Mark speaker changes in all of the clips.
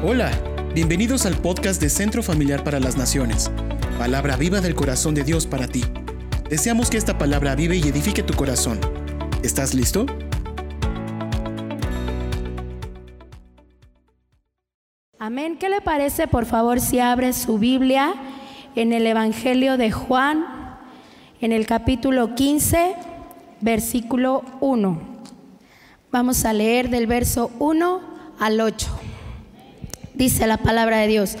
Speaker 1: Hola, bienvenidos al podcast de Centro Familiar para las Naciones, palabra viva del corazón de Dios para ti. Deseamos que esta palabra vive y edifique tu corazón. ¿Estás listo?
Speaker 2: Amén. ¿Qué le parece, por favor, si abre su Biblia en el Evangelio de Juan, en el capítulo 15, versículo 1? Vamos a leer del verso 1 al 8. Dice la palabra de Dios.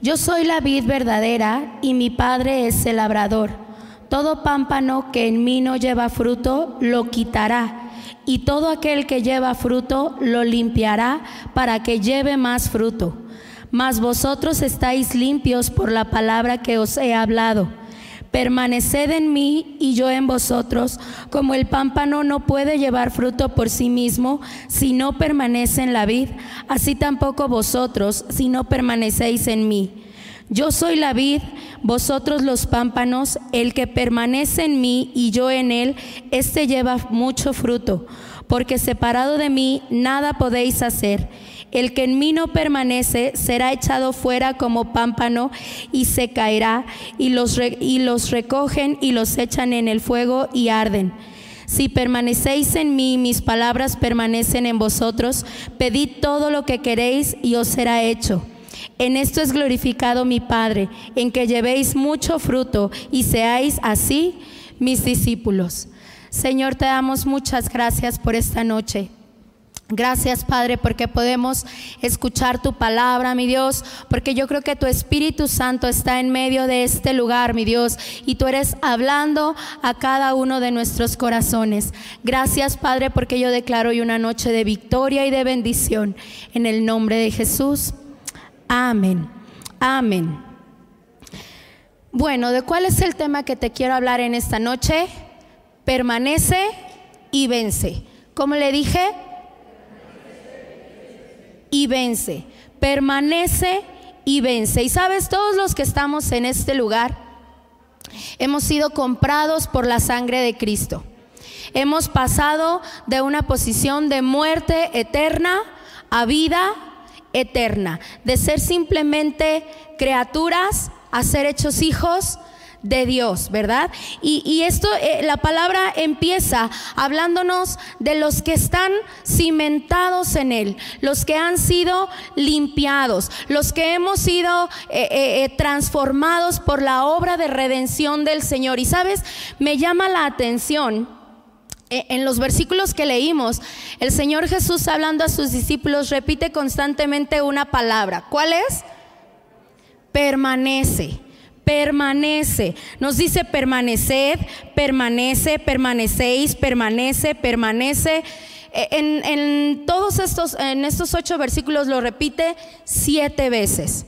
Speaker 2: Yo soy la vid verdadera y mi padre es el labrador. Todo pámpano que en mí no lleva fruto, lo quitará. Y todo aquel que lleva fruto, lo limpiará para que lleve más fruto. Mas vosotros estáis limpios por la palabra que os he hablado. Permaneced en mí y yo en vosotros, como el pámpano no puede llevar fruto por sí mismo si no permanece en la vid, así tampoco vosotros si no permanecéis en mí. Yo soy la vid, vosotros los pámpanos, el que permanece en mí y yo en él, éste lleva mucho fruto, porque separado de mí nada podéis hacer. El que en mí no permanece será echado fuera como pámpano y se caerá, y los, y los recogen y los echan en el fuego y arden. Si permanecéis en mí, mis palabras permanecen en vosotros, pedid todo lo que queréis y os será hecho. En esto es glorificado mi Padre, en que llevéis mucho fruto y seáis así mis discípulos. Señor, te damos muchas gracias por esta noche. Gracias, Padre, porque podemos escuchar tu palabra, mi Dios, porque yo creo que tu Espíritu Santo está en medio de este lugar, mi Dios, y tú eres hablando a cada uno de nuestros corazones. Gracias, Padre, porque yo declaro hoy una noche de victoria y de bendición. En el nombre de Jesús. Amén. Amén. Bueno, ¿de cuál es el tema que te quiero hablar en esta noche? Permanece y vence. Como le dije, y vence. Permanece y vence. Y sabes, todos los que estamos en este lugar hemos sido comprados por la sangre de Cristo. Hemos pasado de una posición de muerte eterna a vida eterna, de ser simplemente criaturas a ser hechos hijos de Dios, ¿verdad? Y, esto, eh, la palabra empieza hablándonos de los que están cimentados en Él, los que han sido limpiados, los que hemos sido eh, eh, transformados por la obra de redención del Señor. Y sabes, me llama la atención. En los versículos que leímos, el Señor Jesús hablando a sus discípulos repite constantemente una palabra. ¿Cuál es? Permanece permanece. Nos dice permaneced, permanece, permanecéis, permanece, permanece. E, en, todos estos, en estos ocho versículos lo repite siete veces.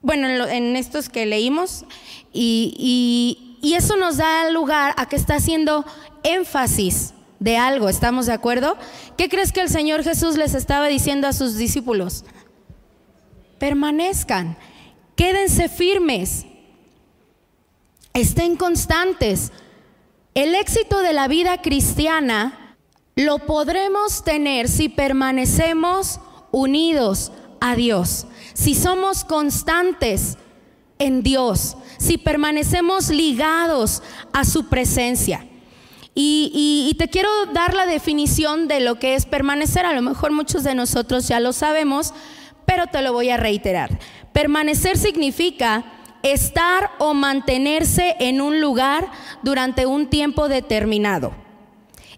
Speaker 2: Bueno, en, estos que leímos, y, y eso nos da lugar a que está haciendo énfasis de algo, ¿estamos de acuerdo? ¿Qué crees que el Señor Jesús les estaba diciendo a sus discípulos? Permanezcan. Quédense firmes. Estén constantes. El éxito de la vida cristiana lo podremos tener si permanecemos unidos a Dios, si somos constantes en Dios, si permanecemos ligados a su presencia. Y, te quiero dar la definición de lo que es permanecer. A lo mejor muchos de nosotros ya lo sabemos, pero te lo voy a reiterar. Permanecer significa estar o mantenerse en un lugar durante un tiempo determinado.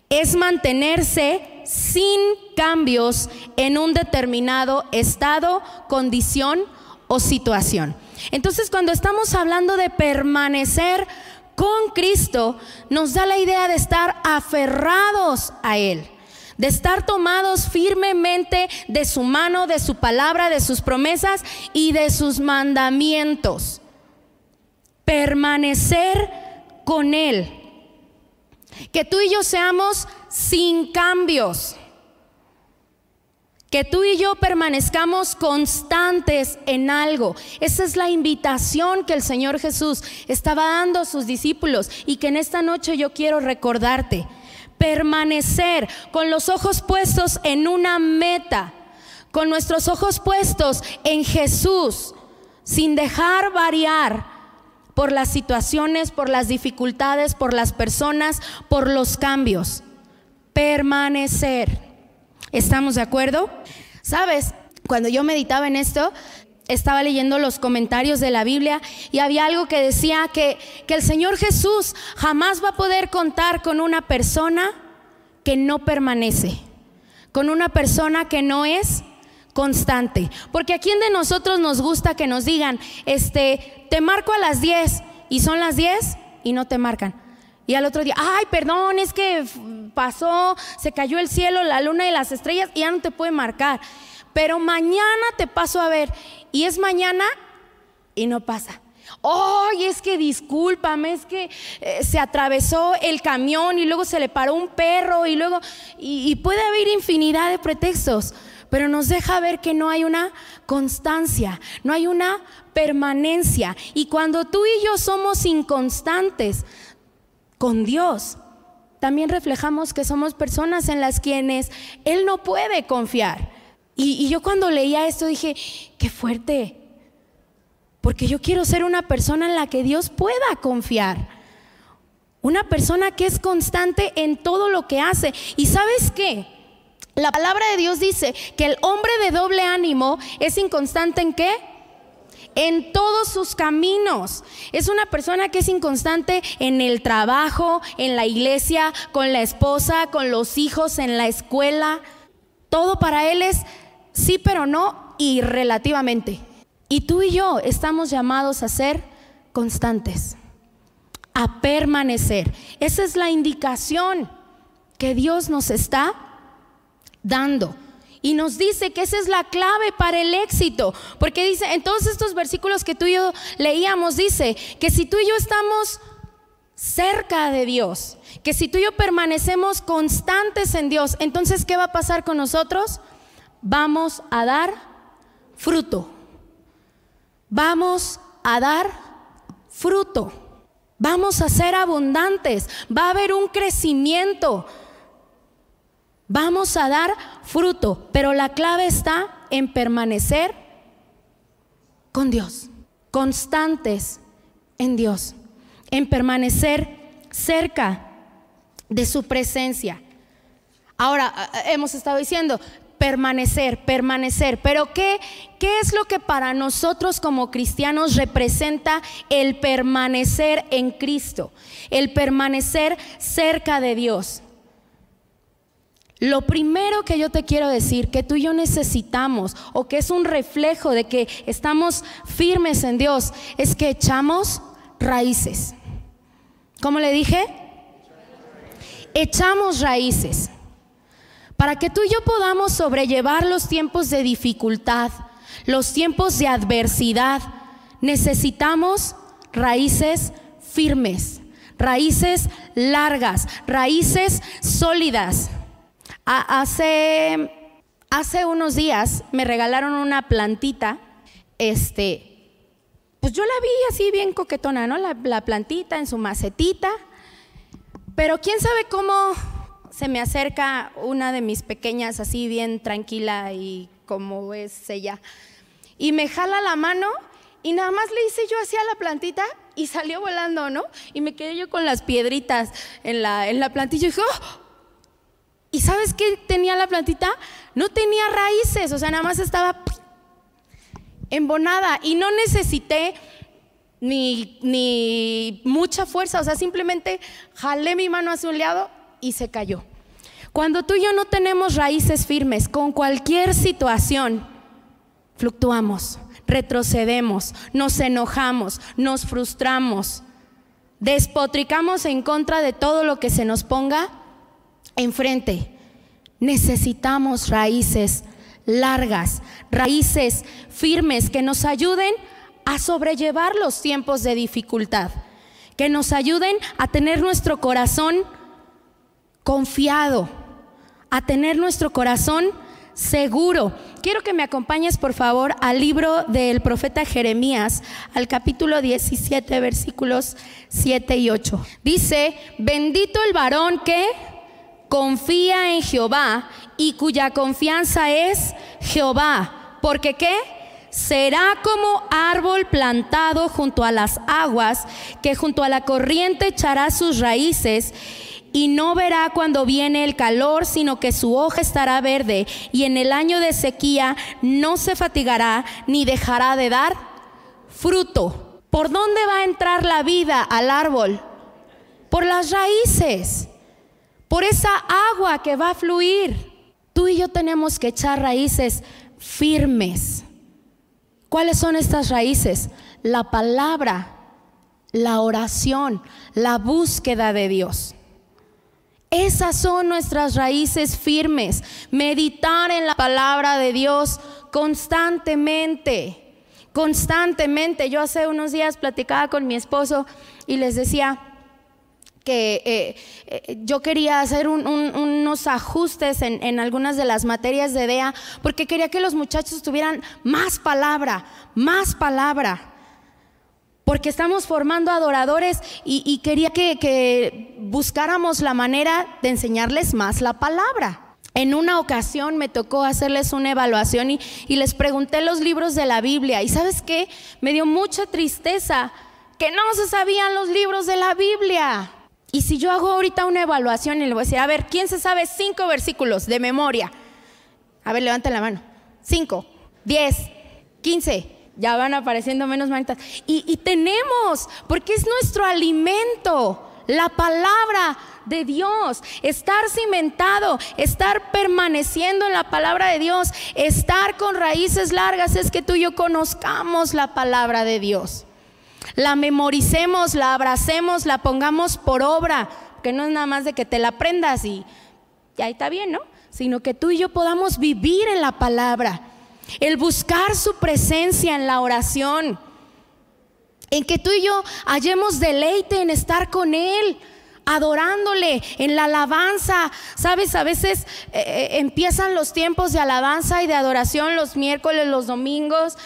Speaker 2: Es mantenerse sin cambios en un determinado estado, condición o situación. Entonces cuando estamos hablando de permanecer con Cristo, nos da la idea de estar aferrados a Él de estar tomados firmemente de su mano, de su palabra, de sus promesas y de sus mandamientos. Permanecer con Él. Que tú y yo seamos sin cambios. Que tú y yo permanezcamos constantes en algo. Esa es la invitación que el Señor Jesús estaba dando a sus discípulos y que en esta noche yo quiero recordarte permanecer con los ojos puestos en una meta, con nuestros ojos puestos en Jesús, sin dejar variar por las situaciones, por las dificultades, por las personas, por los cambios. Permanecer. ¿Estamos de acuerdo? Sabes, cuando yo meditaba en esto, estaba leyendo los comentarios de la Biblia y había algo que decía que, que, el Señor Jesús jamás va a poder contar con una persona que no permanece, con una persona que no es constante. Porque a quién de nosotros nos gusta que nos digan, este, te marco a las 10 y son las 10 y no te marcan. Y al otro día, ay, perdón, es que pasó, se cayó el cielo, la luna y las estrellas y ya no te puede marcar. Pero mañana te paso a ver y es mañana y no pasa. Ay, es que discúlpame, es que eh, se atravesó el camión y luego se le paró un perro y luego, y puede haber infinidad de pretextos pero nos deja ver que no hay una constancia, no hay una permanencia. Y cuando tú y yo somos inconstantes con Dios, también reflejamos que somos personas en las quienes Él no puede confiar. Y, yo cuando leía esto dije, qué fuerte, porque yo quiero ser una persona en la que Dios pueda confiar. Una persona que es constante en todo lo que hace. ¿Y sabes qué? La palabra de Dios dice que el hombre de doble ánimo es inconstante en qué? En todos sus caminos. Es una persona que es inconstante en el trabajo, en la iglesia, con la esposa, con los hijos, en la escuela. Todo para él es sí, pero no y relativamente. Y tú y yo estamos llamados a ser constantes, a permanecer. Esa es la indicación que Dios nos está dando. Y nos dice que esa es la clave para el éxito. Porque dice, en todos estos versículos que tú y yo leíamos, dice que si tú y yo estamos cerca de Dios, que si tú y yo permanecemos constantes en Dios, entonces ¿qué va a pasar con nosotros? Vamos a dar fruto. Vamos a dar fruto. Vamos a ser abundantes. Va a haber un crecimiento. Vamos a dar fruto, pero la clave está en permanecer con Dios, constantes en Dios, en permanecer cerca de su presencia. Ahora, hemos estado diciendo, permanecer, permanecer, pero ¿qué, ¿qué es lo que para nosotros como cristianos representa el permanecer en Cristo? El permanecer cerca de Dios. Lo primero que yo te quiero decir, que tú y yo necesitamos, o que es un reflejo de que estamos firmes en Dios, es que echamos raíces. ¿Cómo le dije? Echamos raíces. Para que tú y yo podamos sobrellevar los tiempos de dificultad, los tiempos de adversidad, necesitamos raíces firmes, raíces largas, raíces sólidas. Hace, hace unos días me regalaron una plantita, este, pues yo la vi así bien coquetona, ¿no? La, la plantita en su macetita, pero quién sabe cómo se me acerca una de mis pequeñas así bien tranquila y como es ella, y me jala la mano y nada más le hice yo así a la plantita y salió volando, ¿no? Y me quedé yo con las piedritas en la, en la plantilla y dije, ¡oh! ¿Y sabes qué tenía la plantita? No tenía raíces, o sea, nada más estaba embonada y no necesité ni, ni mucha fuerza, o sea, simplemente jalé mi mano hacia un lado y se cayó. Cuando tú y yo no tenemos raíces firmes con cualquier situación, fluctuamos, retrocedemos, nos enojamos, nos frustramos, despotricamos en contra de todo lo que se nos ponga enfrente. Necesitamos raíces largas, raíces firmes que nos ayuden a sobrellevar los tiempos de dificultad, que nos ayuden a tener nuestro corazón confiado, a tener nuestro corazón seguro. Quiero que me acompañes, por favor, al libro del profeta Jeremías, al capítulo 17, versículos 7 y 8. Dice, bendito el varón que confía en Jehová y cuya confianza es Jehová. Porque qué? Será como árbol plantado junto a las aguas, que junto a la corriente echará sus raíces y no verá cuando viene el calor, sino que su hoja estará verde y en el año de sequía no se fatigará ni dejará de dar fruto. ¿Por dónde va a entrar la vida al árbol? Por las raíces, por esa agua que va a fluir. Tú y yo tenemos que echar raíces firmes. ¿Cuáles son estas raíces? La palabra, la oración, la búsqueda de Dios. Esas son nuestras raíces firmes. Meditar en la palabra de Dios constantemente. Constantemente. Yo hace unos días platicaba con mi esposo y les decía que eh, eh, yo quería hacer unos ajustes en, en, algunas de las materias de DEA porque quería que los muchachos tuvieran más palabra, más palabra porque estamos formando adoradores y, quería que, buscáramos la manera de enseñarles más la palabra. En una ocasión me tocó hacerles una evaluación y, y, les pregunté los libros de la Biblia. Y sabes qué? Me dio mucha tristeza que no se sabían los libros de la Biblia. Y si yo hago ahorita una evaluación y le voy a decir, a ver, ¿quién se sabe cinco versículos de memoria? A ver, levanten la mano. Cinco, diez, quince ya van apareciendo menos manitas. Y, tenemos, porque es nuestro alimento, la palabra de Dios, estar cimentado, estar permaneciendo en la palabra de Dios, estar con raíces largas, es que tú y yo conozcamos la palabra de Dios. La memoricemos, la abracemos, la pongamos por obra, que no es nada más de que te la aprendas y, y ahí está bien, ¿no? Sino que tú y yo podamos vivir en la palabra el buscar su presencia en la oración, en que tú y yo hallemos deleite en estar con Él, adorándole en la alabanza. Sabes, a veces eh, eh, empiezan los tiempos de alabanza y de adoración los miércoles, los domingos,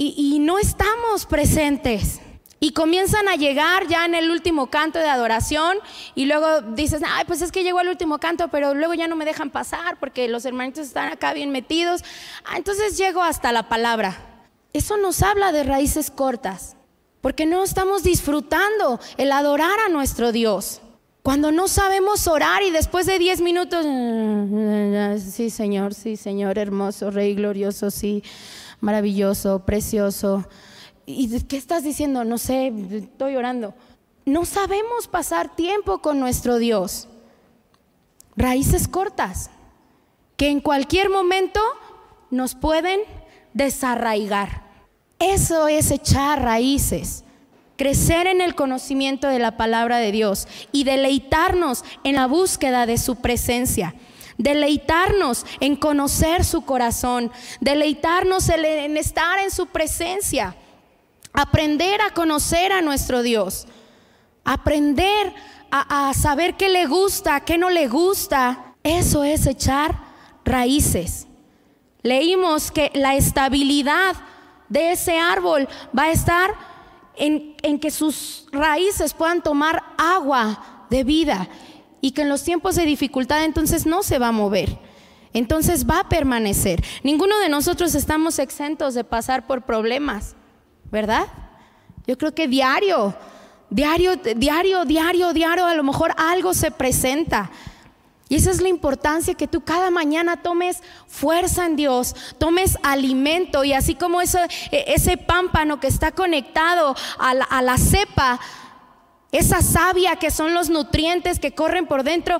Speaker 2: y no estamos presentes. Y comienzan a llegar ya en el último canto de adoración y luego dices, ay, pues es que llegó el último canto, pero luego ya no me dejan pasar porque los hermanitos están acá bien metidos. Ah, entonces llego hasta la palabra. Eso nos habla de raíces cortas, porque no estamos disfrutando el adorar a nuestro Dios. Cuando no sabemos orar y después de 10 minutos, sí Señor, sí Señor, hermoso, Rey glorioso, sí, maravilloso, precioso ¿Y qué estás diciendo? No sé, estoy orando. No sabemos pasar tiempo con nuestro Dios. Raíces cortas que en cualquier momento nos pueden desarraigar. Eso es echar raíces, crecer en el conocimiento de la palabra de Dios y deleitarnos en la búsqueda de su presencia deleitarnos en conocer su corazón, deleitarnos en estar en su presencia. Aprender a conocer a nuestro Dios. Aprender a, saber qué le gusta, qué no le gusta. Eso es echar raíces. Leímos que la estabilidad de ese árbol va a estar en, que sus raíces puedan tomar agua de vida y que en los tiempos de dificultad entonces no se va a mover. Entonces va a permanecer. Ninguno de nosotros estamos exentos de pasar por problemas. ¿Verdad? Yo creo que diario, diario, diario, diario, diario, a lo mejor algo se presenta. Y esa es la importancia que tú cada mañana tomes fuerza en Dios, tomes alimento y así como ese, ese pámpano que está conectado a la, a la cepa, esa savia que son los nutrientes que corren por dentro,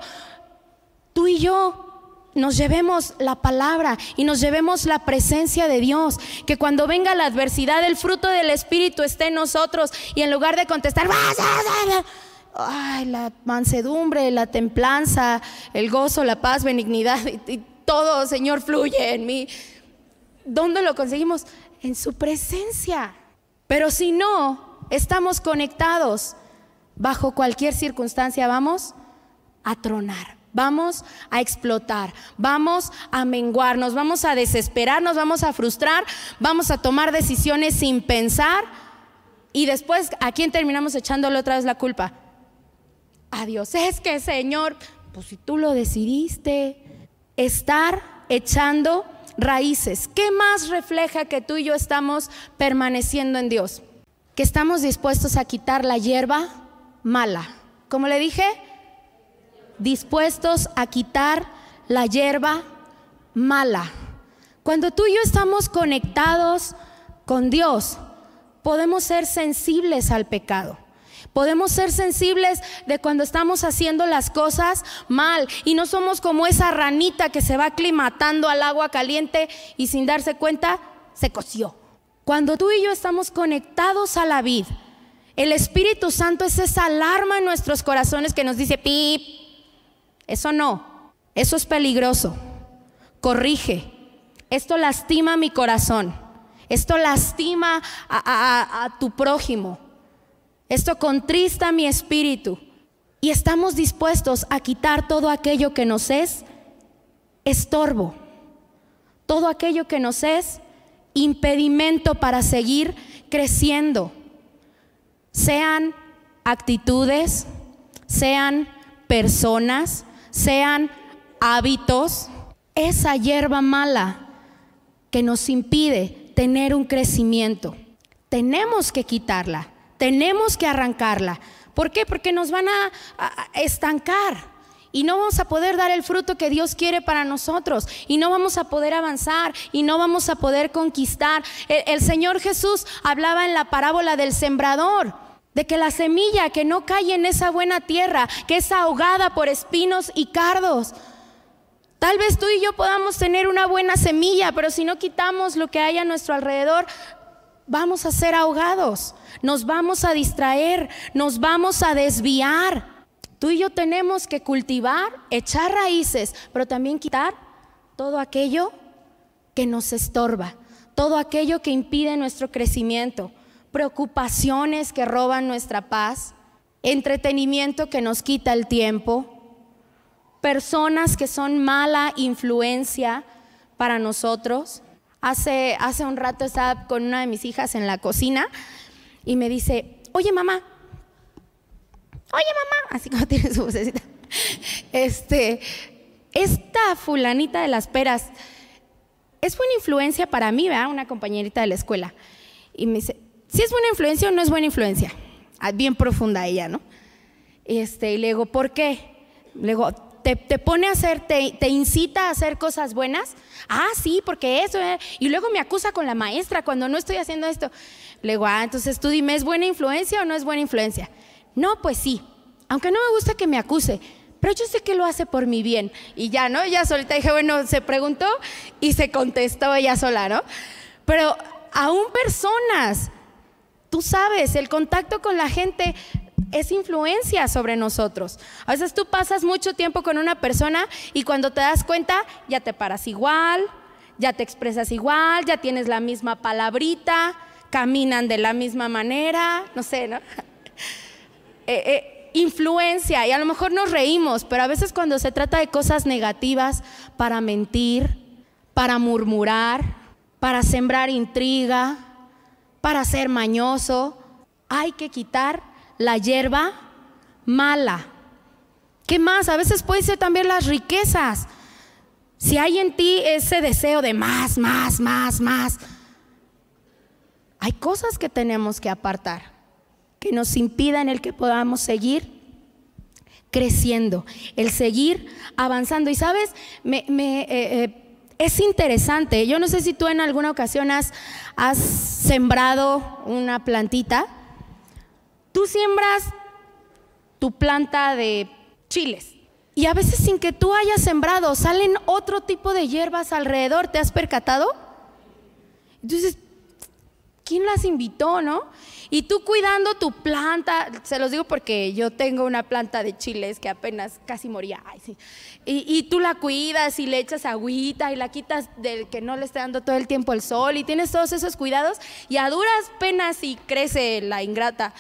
Speaker 2: tú y yo nos llevemos la palabra y nos llevemos la presencia de Dios. Que cuando venga la adversidad, el fruto del Espíritu esté en nosotros y en lugar de contestar, ay, la mansedumbre, la templanza, el gozo, la paz, benignidad y, todo, Señor, fluye en mí. ¿Dónde lo conseguimos? En su presencia. Pero si no, estamos conectados bajo cualquier circunstancia, vamos a tronar. Vamos a explotar, vamos a menguarnos, vamos a desesperarnos, vamos a frustrar, vamos a tomar decisiones sin pensar y después a quién terminamos echándole otra vez la culpa. A Dios, es que Señor, pues si tú lo decidiste, estar echando raíces. ¿Qué más refleja que tú y yo estamos permaneciendo en Dios? Que estamos dispuestos a quitar la hierba mala. Como le dije, dispuestos a quitar la hierba mala. Cuando tú y yo estamos conectados con Dios, podemos ser sensibles al pecado. Podemos ser sensibles de cuando estamos haciendo las cosas mal y no somos como esa ranita que se va aclimatando al agua caliente y sin darse cuenta se coció. Cuando tú y yo estamos conectados a la vid, el Espíritu Santo es esa alarma en nuestros corazones que nos dice, pip, eso no, eso es peligroso, corrige, esto lastima mi corazón, esto lastima a, a tu prójimo. Esto contrista mi espíritu. Y estamos dispuestos a quitar todo aquello que nos es estorbo, todo aquello que nos es impedimento para seguir creciendo, sean actitudes, sean personas, sean hábitos, esa hierba mala que nos impide tener un crecimiento. Tenemos que quitarla. Tenemos que arrancarla. ¿Por qué? Porque nos van a, estancar y no vamos a poder dar el fruto que Dios quiere para nosotros y no vamos a poder avanzar y no vamos a poder conquistar. El, el, Señor Jesús hablaba en la parábola del sembrador, de que la semilla que no cae en esa buena tierra, que es ahogada por espinos y cardos. Tal vez tú y yo podamos tener una buena semilla, pero si no quitamos lo que hay a nuestro alrededor, vamos a ser ahogados, nos vamos a distraer, nos vamos a desviar. Tú y yo tenemos que cultivar, echar raíces, pero también quitar todo aquello que nos estorba, todo aquello que impide nuestro crecimiento, preocupaciones que roban nuestra paz, entretenimiento que nos quita el tiempo, personas que son mala influencia para nosotros Hace, hace un rato estaba con una de mis hijas en la cocina y me dice, oye mamá, oye mamá, así como tiene su vocecita, este, esta fulanita de las peras es buena influencia para mí, ¿verdad? Una compañerita de la escuela. Y me dice, si es buena influencia o no es buena influencia. Ah, bien profunda ella, ¿no? Este, y le digo, ¿por qué? Le digo, te, pone a hacer, te, incita a hacer cosas buenas. Ah, sí, porque eso. Eh". Y luego me acusa con la maestra cuando no estoy haciendo esto. Le digo, ah, entonces tú dime, ¿es buena influencia o no es buena influencia? No, pues sí. Aunque no me gusta que me acuse, pero yo sé que lo hace por mi bien. Y ya, ¿no? Ya solita dije, bueno, se preguntó y se contestó ella sola, ¿no? Pero aún personas, tú sabes, el contacto con la gente es influencia sobre nosotros. A veces tú pasas mucho tiempo con una persona y cuando te das cuenta ya te paras igual, ya te expresas igual, ya tienes la misma palabrita, caminan de la misma manera, no sé, ¿no? Eh, eh, influencia, y a lo mejor nos reímos, pero a veces cuando se trata de cosas negativas, para mentir, para murmurar, para sembrar intriga, para ser mañoso, hay que quitar la hierba mala. ¿Qué más? A veces puede ser también las riquezas. Si hay en ti ese deseo de más, más, más, más, hay cosas que tenemos que apartar, que nos impidan el que podamos seguir creciendo, el seguir avanzando. Y sabes, me, eh, eh, es interesante, yo no sé si tú en alguna ocasión has, has sembrado una plantita Tú siembras tu planta de chiles y a veces sin que tú hayas sembrado salen otro tipo de hierbas alrededor. ¿Te has percatado? Entonces, ¿quién las invitó, no? Y tú cuidando tu planta, se los digo porque yo tengo una planta de chiles que apenas casi moría. y, tú la cuidas y le echas agüita y la quitas del que no le esté dando todo el tiempo el sol y tienes todos esos cuidados y a duras penas y crece la ingrata.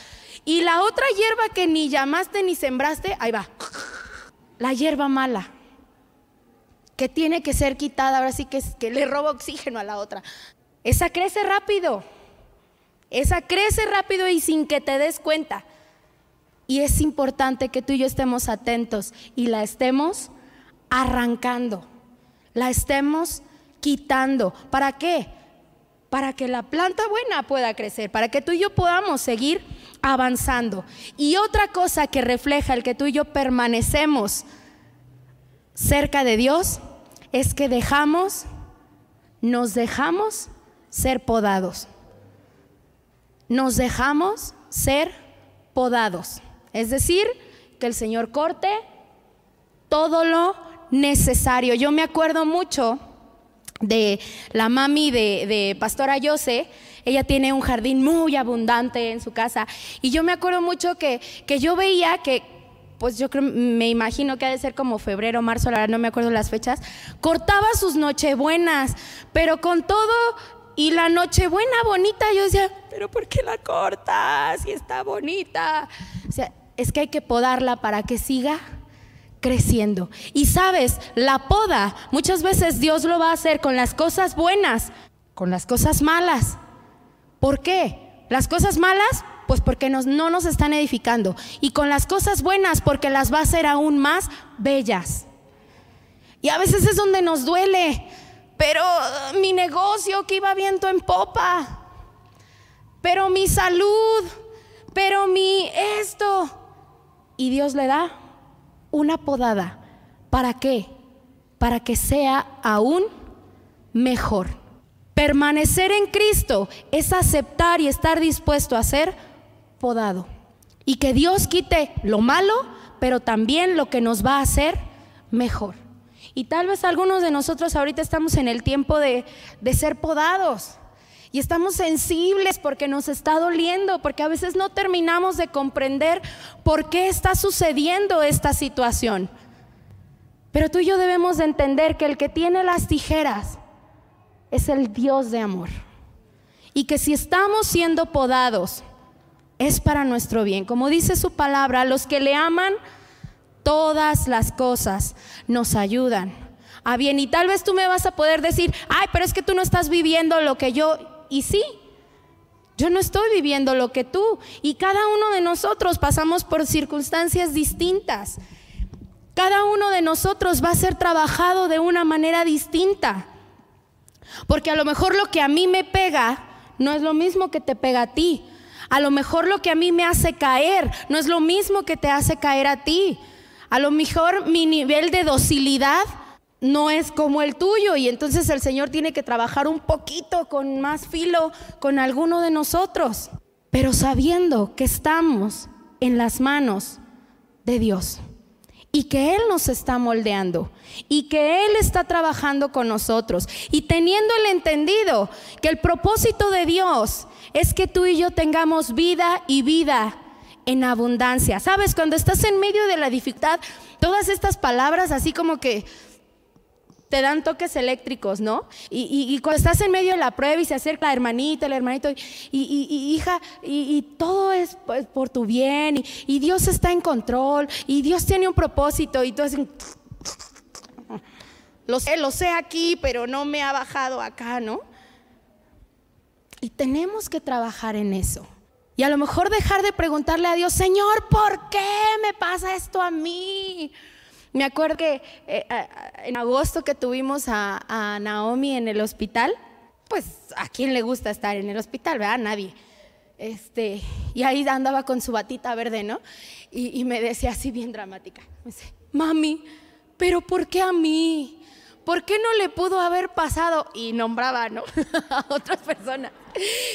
Speaker 2: Y la otra hierba que ni llamaste ni sembraste, ahí va. La hierba mala, que tiene que ser quitada, ahora sí que, que le roba oxígeno a la otra. Esa crece rápido. Esa crece rápido y sin que te des cuenta. Y es importante que tú y yo estemos atentos y la estemos arrancando, la estemos quitando. ¿Para qué? Para que la planta buena pueda crecer, para que tú y yo podamos seguir avanzando. Y otra cosa que refleja el que tú y yo permanecemos cerca de Dios es que dejamos, nos dejamos ser podados. Nos dejamos ser podados. Es decir, que el Señor corte todo lo necesario. Yo me acuerdo mucho de la mami de, de Pastora Yose, ella tiene un jardín muy abundante en su casa y yo me acuerdo mucho que, que yo veía que, pues yo creo, me imagino que ha de ser como febrero, marzo, la no me acuerdo las fechas, cortaba sus nochebuenas, pero con todo y la nochebuena bonita, yo decía, pero ¿por qué la cortas? Si está bonita. O sea, es que hay que podarla para que siga creciendo. Y sabes, la poda muchas veces Dios lo va a hacer con las cosas buenas, con las cosas malas. ¿Por qué? Las cosas malas, pues porque no nos están edificando. Y con las cosas buenas, porque las va a hacer aún más bellas. Y a veces es donde nos duele. Pero uh, mi negocio que iba viento en popa. Pero mi salud. Pero mi esto. Y Dios le da una podada. ¿Para qué? Para que sea aún mejor. Permanecer en Cristo es aceptar y estar dispuesto a ser podado. Y que Dios quite lo malo, pero también lo que nos va a hacer mejor. Y tal vez algunos de nosotros ahorita estamos en el tiempo de, de ser podados. Y estamos sensibles porque nos está doliendo, porque a veces no terminamos de comprender por qué está sucediendo esta situación. Pero tú y yo debemos de entender que el que tiene las tijeras es el Dios de amor. Y que si estamos siendo podados, es para nuestro bien. Como dice su palabra, los que le aman, todas las cosas nos ayudan a bien. Y tal vez tú me vas a poder decir, ay, pero es que tú no estás viviendo lo que yo y sí, yo no estoy viviendo lo que tú. Y cada uno de nosotros pasamos por circunstancias distintas. Cada uno de nosotros va a ser trabajado de una manera distinta. Porque a lo mejor lo que a mí me pega no es lo mismo que te pega a ti. A lo mejor lo que a mí me hace caer no es lo mismo que te hace caer a ti. A lo mejor mi nivel de docilidad no es como el tuyo y entonces el Señor tiene que trabajar un poquito con más filo con alguno de nosotros, pero sabiendo que estamos en las manos de Dios y que Él nos está moldeando y que Él está trabajando con nosotros y teniendo el entendido que el propósito de Dios es que tú y yo tengamos vida y vida en abundancia. Sabes, cuando estás en medio de la dificultad, todas estas palabras así como que te dan toques eléctricos, ¿no? Y, cuando estás en medio de la prueba y se acerca la hermanita, el hermanito, y, hija, y, todo es pues, por tu bien, y, Dios está en control, y Dios tiene un propósito, y tú así, lo sé, lo sé aquí, pero no me ha bajado acá, ¿no? Y tenemos que trabajar en eso. Y a lo mejor dejar de preguntarle a Dios, Señor, ¿por qué me pasa esto a mí? Me acuerdo que eh, en agosto que tuvimos a, Naomi en el hospital, pues a quién le gusta estar en el hospital, ¿verdad? Nadie. Este, y ahí andaba con su batita verde, ¿no? Y, me decía así bien dramática, me dice, mami, pero ¿por qué a mí? ¿Por qué no le pudo haber pasado? Y nombraba, ¿no? a otras personas.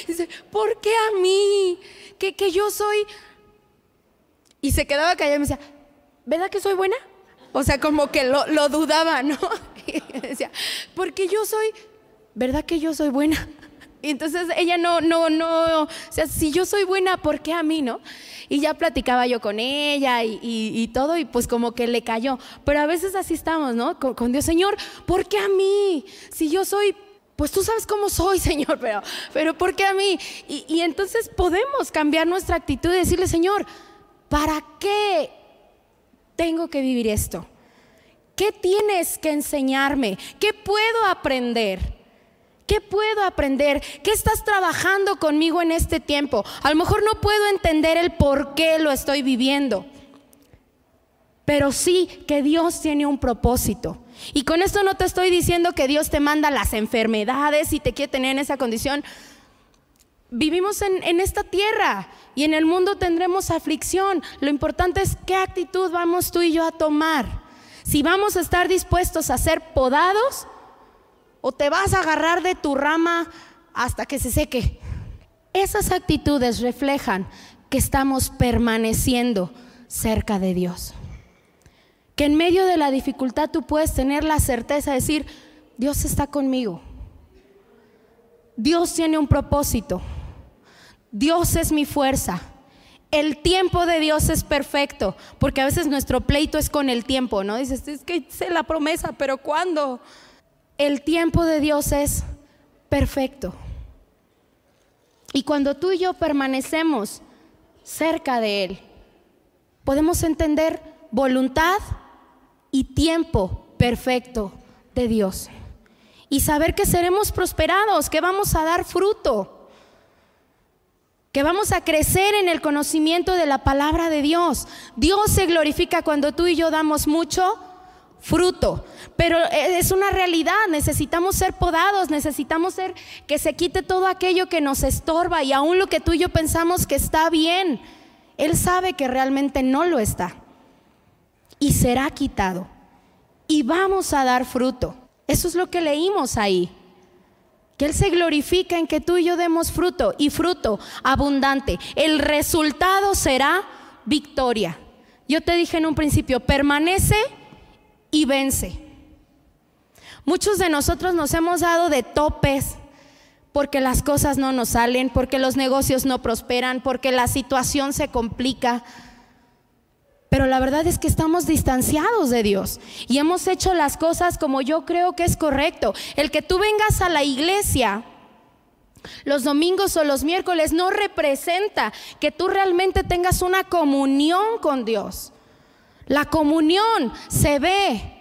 Speaker 2: Dice, ¿por qué a mí? Que, que yo soy... Y se quedaba callada y me decía, ¿verdad que soy buena? O sea, como que lo, dudaba, ¿no? Y decía, porque yo soy, ¿verdad que yo soy buena? Y entonces ella no, no, no, o sea, si yo soy buena, ¿por qué a mí, no? Y ya platicaba yo con ella y, todo, y pues como que le cayó. Pero a veces así estamos, ¿no? Con, Dios, Señor, ¿por qué a mí? Si yo soy pues tú sabes cómo soy, Señor, pero, pero ¿por qué a mí? Y, y, entonces podemos cambiar nuestra actitud y decirle, Señor, ¿para qué tengo que vivir esto? ¿Qué tienes que enseñarme? ¿Qué puedo aprender? ¿Qué puedo aprender? ¿Qué estás trabajando conmigo en este tiempo? A lo mejor no puedo entender el por qué lo estoy viviendo, pero sí que Dios tiene un propósito. Y con esto no te estoy diciendo que Dios te manda las enfermedades y te quiere tener en esa condición. Vivimos en, esta tierra y en el mundo tendremos aflicción. Lo importante es qué actitud vamos tú y yo a tomar. Si vamos a estar dispuestos a ser podados o te vas a agarrar de tu rama hasta que se seque. Esas actitudes reflejan que estamos permaneciendo cerca de Dios. Que en medio de la dificultad tú puedes tener la certeza de decir, Dios está conmigo. Dios tiene un propósito. Dios es mi fuerza. El tiempo de Dios es perfecto, porque a veces nuestro pleito es con el tiempo, ¿no? Dices, es que hice la promesa, pero ¿cuándo? El tiempo de Dios es perfecto. Y cuando tú y yo permanecemos cerca de Él, podemos entender voluntad y tiempo perfecto de Dios. Y saber que seremos prosperados, que vamos a dar fruto, que vamos a crecer en el conocimiento de la palabra de Dios. Dios se glorifica cuando tú y yo damos mucho fruto. Pero es una realidad, necesitamos ser podados, necesitamos ser que se quite todo aquello que nos estorba y aún lo que tú y yo pensamos que está bien, Él sabe que realmente no lo está. Y será quitado. Y vamos a dar fruto. Eso es lo que leímos ahí. Que Él se glorifica en que tú y yo demos fruto y fruto abundante. El resultado será victoria. Yo te dije en un principio, permanece y vence. Muchos de nosotros nos hemos dado de topes porque las cosas no nos salen, porque los negocios no prosperan, porque la situación se complica. Pero la verdad es que estamos distanciados de Dios y hemos hecho las cosas como yo creo que es correcto. El que tú vengas a la iglesia los domingos o los miércoles no representa que tú realmente tengas una comunión con Dios. La comunión se ve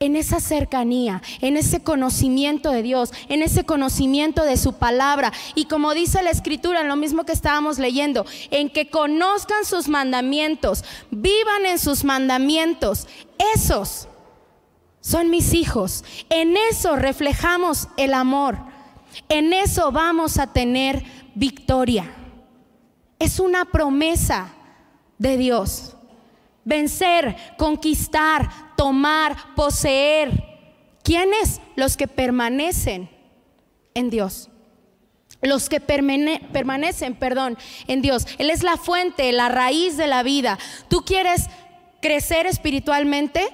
Speaker 2: en esa cercanía, en ese conocimiento de Dios, en ese conocimiento de su palabra. Y como dice la escritura, en lo mismo que estábamos leyendo, en que conozcan sus mandamientos, vivan en sus mandamientos. Esos son mis hijos. En eso reflejamos el amor. En eso vamos a tener victoria. Es una promesa de Dios vencer, conquistar, tomar, poseer. ¿Quiénes? Los que permanecen en Dios. Los que permanecen, perdón, en Dios. Él es la fuente, la raíz de la vida. ¿Tú quieres crecer espiritualmente?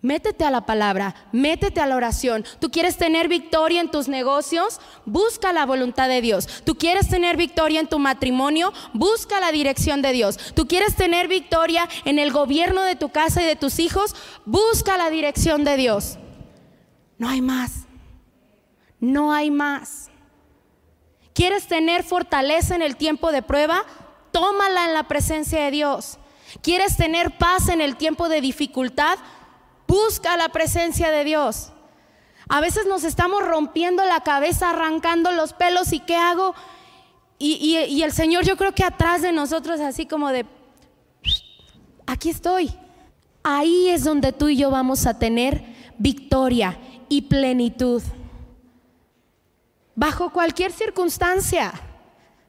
Speaker 2: Métete a la palabra, métete a la oración. ¿Tú quieres tener victoria en tus negocios? Busca la voluntad de Dios. ¿Tú quieres tener victoria en tu matrimonio? Busca la dirección de Dios. ¿Tú quieres tener victoria en el gobierno de tu casa y de tus hijos? Busca la dirección de Dios. No hay más. No hay más. ¿Quieres tener fortaleza en el tiempo de prueba? Tómala en la presencia de Dios. ¿Quieres tener paz en el tiempo de dificultad? Busca la presencia de Dios. A veces nos estamos rompiendo la cabeza, arrancando los pelos y ¿qué hago? Y, el Señor yo creo que atrás de nosotros así como de, aquí estoy. Ahí es donde tú y yo vamos a tener victoria y plenitud. Bajo cualquier circunstancia.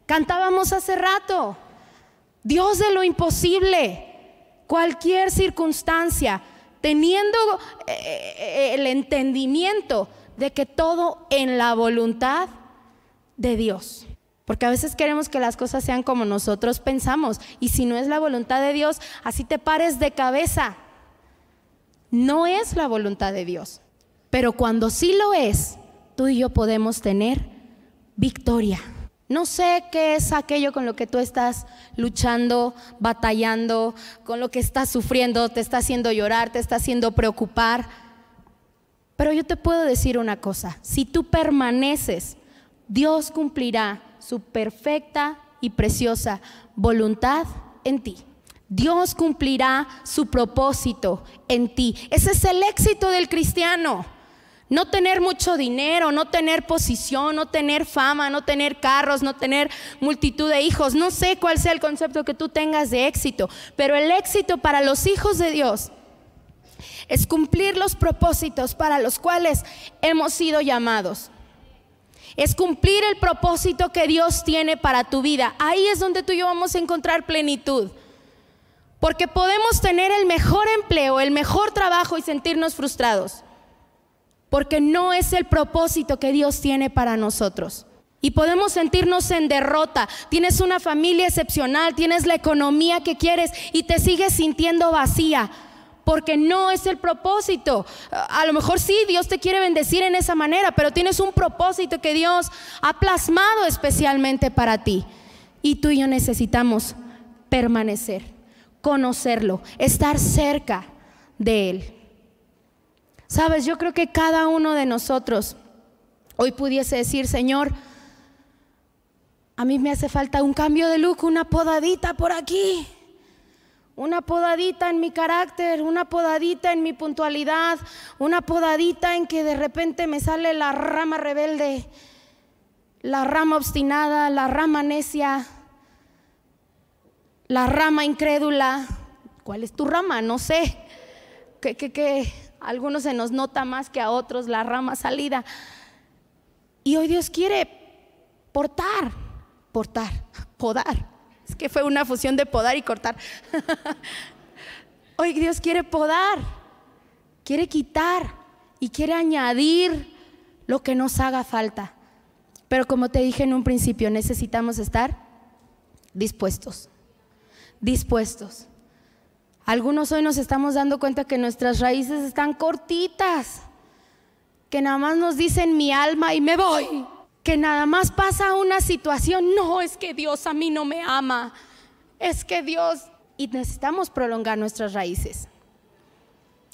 Speaker 2: Cantábamos hace rato. Dios de lo imposible. Cualquier circunstancia teniendo eh, eh, el entendimiento de que todo en la voluntad de Dios. Porque a veces queremos que las cosas sean como nosotros pensamos. Y si no es la voluntad de Dios, así te pares de cabeza. No es la voluntad de Dios. Pero cuando sí lo es, tú y yo podemos tener victoria. No sé qué es aquello con lo que tú estás luchando, batallando, con lo que estás sufriendo, te está haciendo llorar, te está haciendo preocupar. Pero yo te puedo decir una cosa, si tú permaneces, Dios cumplirá su perfecta y preciosa voluntad en ti. Dios cumplirá su propósito en ti. Ese es el éxito del cristiano. No tener mucho dinero, no tener posición, no tener fama, no tener carros, no tener multitud de hijos. No sé cuál sea el concepto que tú tengas de éxito, pero el éxito para los hijos de Dios es cumplir los propósitos para los cuales hemos sido llamados. Es cumplir el propósito que Dios tiene para tu vida. Ahí es donde tú y yo vamos a encontrar plenitud. Porque podemos tener el mejor empleo, el mejor trabajo y sentirnos frustrados. Porque no es el propósito que Dios tiene para nosotros. Y podemos sentirnos en derrota. Tienes una familia excepcional, tienes la economía que quieres y te sigues sintiendo vacía. Porque no es el propósito. A lo mejor sí, Dios te quiere bendecir en esa manera, pero tienes un propósito que Dios ha plasmado especialmente para ti. Y tú y yo necesitamos permanecer conocerlo, estar cerca de Él. Sabes, yo creo que cada uno de nosotros hoy pudiese decir, Señor, a mí me hace falta un cambio de look, una podadita por aquí, una podadita en mi carácter, una podadita en mi puntualidad, una podadita en que de repente me sale la rama rebelde, la rama obstinada, la rama necia la rama incrédula. ¿Cuál es tu rama? No sé. Que, que, algunos se nos nota más que a otros la rama salida. Y hoy Dios quiere portar, portar, podar. Es que fue una fusión de podar y cortar. hoy Dios quiere podar, quiere quitar y quiere añadir lo que nos haga falta. Pero como te dije en un principio, necesitamos estar dispuestos dispuestos. Algunos hoy nos estamos dando cuenta que nuestras raíces están cortitas, que nada más nos dicen mi alma y me voy, que nada más pasa una situación, no es que Dios a mí no me ama, es que Dios, y necesitamos prolongar nuestras raíces,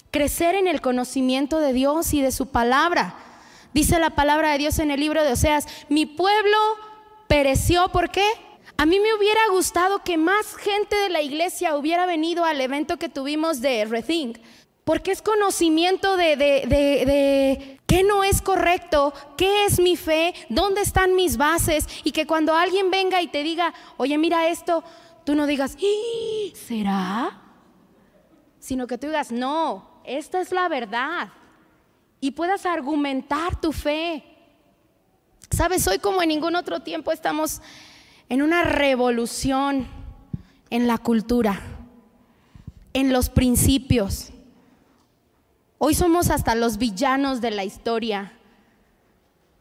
Speaker 2: crecer en el conocimiento de Dios y de su palabra. Dice la palabra de Dios en el libro de Oseas, mi pueblo pereció, ¿por qué? A mí me hubiera gustado que más gente de la iglesia hubiera venido al evento que tuvimos de Rethink, porque es conocimiento de, de, qué no es correcto, qué es mi fe, dónde están mis bases, y que cuando alguien venga y te diga, oye, mira esto, tú no digas, ¿será? Sino que tú digas, no, esta es la verdad, y puedas argumentar tu fe. Sabes, hoy como en ningún otro tiempo estamos en una revolución en la cultura, en los principios. Hoy somos hasta los villanos de la historia,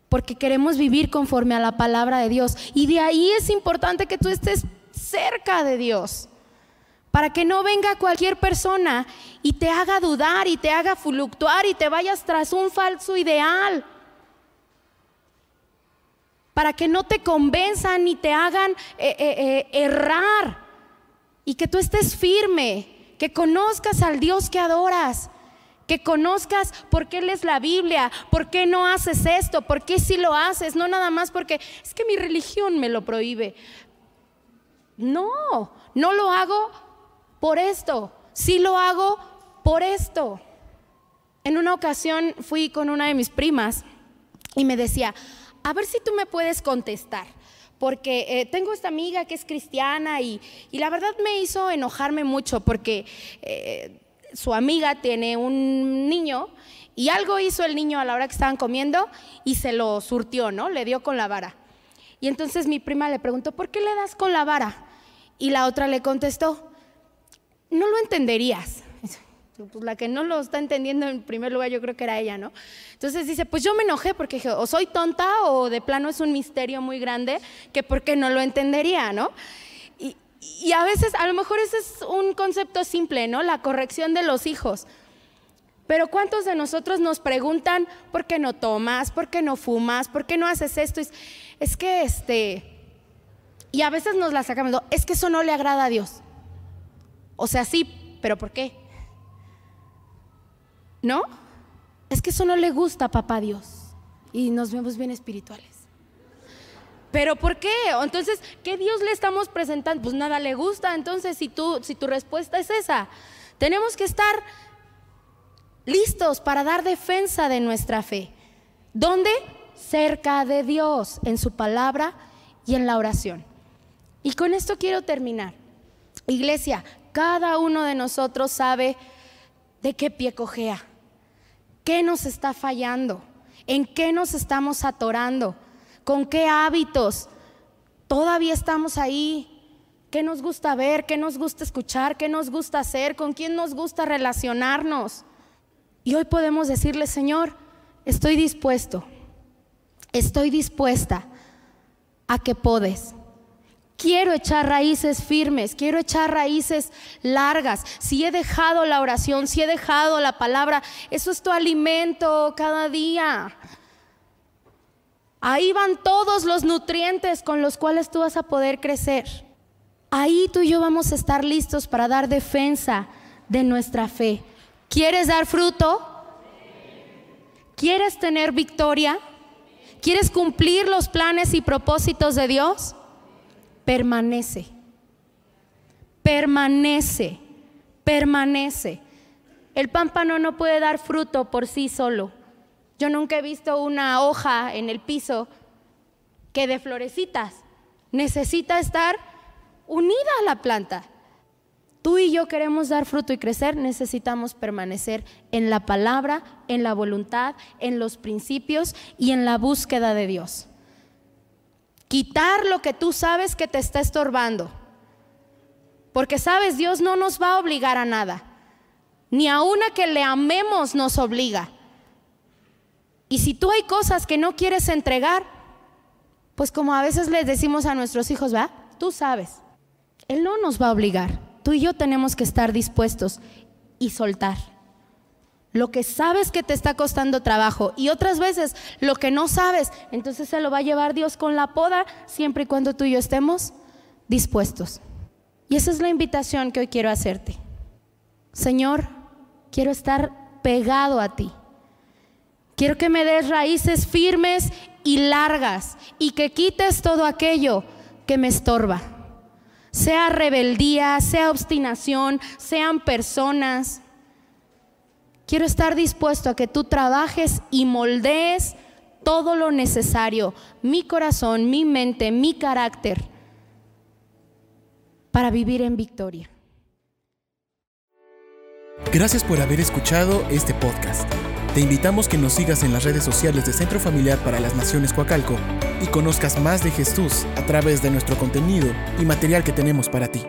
Speaker 2: porque queremos vivir conforme a la palabra de Dios. Y de ahí es importante que tú estés cerca de Dios, para que no venga cualquier persona y te haga dudar y te haga fluctuar y te vayas tras un falso ideal para que no te convenzan ni te hagan eh, eh, eh, errar y que tú estés firme, que conozcas al Dios que adoras, que conozcas por qué lees la Biblia, por qué no haces esto, por qué si lo haces, no nada más porque es que mi religión me lo prohíbe. No, no lo hago por esto, sí lo hago por esto. En una ocasión fui con una de mis primas y me decía, a ver si tú me puedes contestar, porque eh, tengo esta amiga que es cristiana y, la verdad me hizo enojarme mucho porque eh, su amiga tiene un niño y algo hizo el niño a la hora que estaban comiendo y se lo surtió, ¿no? Le dio con la vara. Y entonces mi prima le preguntó, ¿por qué le das con la vara? Y la otra le contestó, no lo entenderías. Pues la que no lo está entendiendo en primer lugar yo creo que era ella, ¿no? Entonces dice, pues yo me enojé porque dije, o soy tonta o de plano es un misterio muy grande que por qué no lo entendería, ¿no? Y, y a veces, a lo mejor ese es un concepto simple, ¿no? La corrección de los hijos. Pero ¿cuántos de nosotros nos preguntan por qué no tomas, por qué no fumas, por qué no haces esto? Es, es que este... Y a veces nos la sacamos, es que eso no le agrada a Dios. O sea, sí, pero ¿por qué? ¿No? Es que eso no le gusta a papá Dios. Y nos vemos bien espirituales. ¿Pero por qué? Entonces, ¿qué Dios le estamos presentando? Pues nada le gusta. Entonces, si, tú, si tu respuesta es esa, tenemos que estar listos para dar defensa de nuestra fe. ¿Dónde? Cerca de Dios, en su palabra y en la oración. Y con esto quiero terminar. Iglesia, cada uno de nosotros sabe de qué pie cojea, qué nos está fallando, en qué nos estamos atorando, con qué hábitos todavía estamos ahí, qué nos gusta ver, qué nos gusta escuchar, qué nos gusta hacer, con quién nos gusta relacionarnos. Y hoy podemos decirle, Señor, estoy dispuesto, estoy dispuesta a que podes. Quiero echar raíces firmes, quiero echar raíces largas. Si he dejado la oración, si he dejado la palabra, eso es tu alimento cada día. Ahí van todos los nutrientes con los cuales tú vas a poder crecer. Ahí tú y yo vamos a estar listos para dar defensa de nuestra fe. ¿Quieres dar fruto? ¿Quieres tener victoria? ¿Quieres cumplir los planes y propósitos de Dios? Permanece. Permanece. Permanece. El pámpano no puede dar fruto por sí solo. Yo nunca he visto una hoja en el piso que de florecitas. Necesita estar unida a la planta tú y yo queremos dar fruto y crecer, necesitamos permanecer en la palabra, en la voluntad, en los principios y en la búsqueda de Dios. Quitar lo que tú sabes que te está estorbando. Porque sabes, Dios no nos va a obligar a nada. Ni a una que le amemos nos obliga. Y si tú hay cosas que no quieres entregar, pues como a veces les decimos a nuestros hijos, va, tú sabes, Él no nos va a obligar tú y yo tenemos que estar dispuestos y soltar. Lo que sabes que te está costando trabajo y otras veces lo que no sabes, entonces se lo va a llevar Dios con la poda siempre y cuando tú y yo estemos dispuestos. Y esa es la invitación que hoy quiero hacerte. Señor, quiero estar pegado a ti. Quiero que me des raíces firmes y largas y que quites todo aquello que me estorba sea rebeldía, sea obstinación, sean personas. Quiero estar dispuesto a que tú trabajes y moldees todo lo necesario, mi corazón, mi mente, mi carácter, para vivir en victoria.
Speaker 1: Gracias por haber escuchado este podcast. Te invitamos que nos sigas en las redes sociales de Centro Familiar para las Naciones Coacalco y conozcas más de Jesús a través de nuestro contenido y material que tenemos para ti.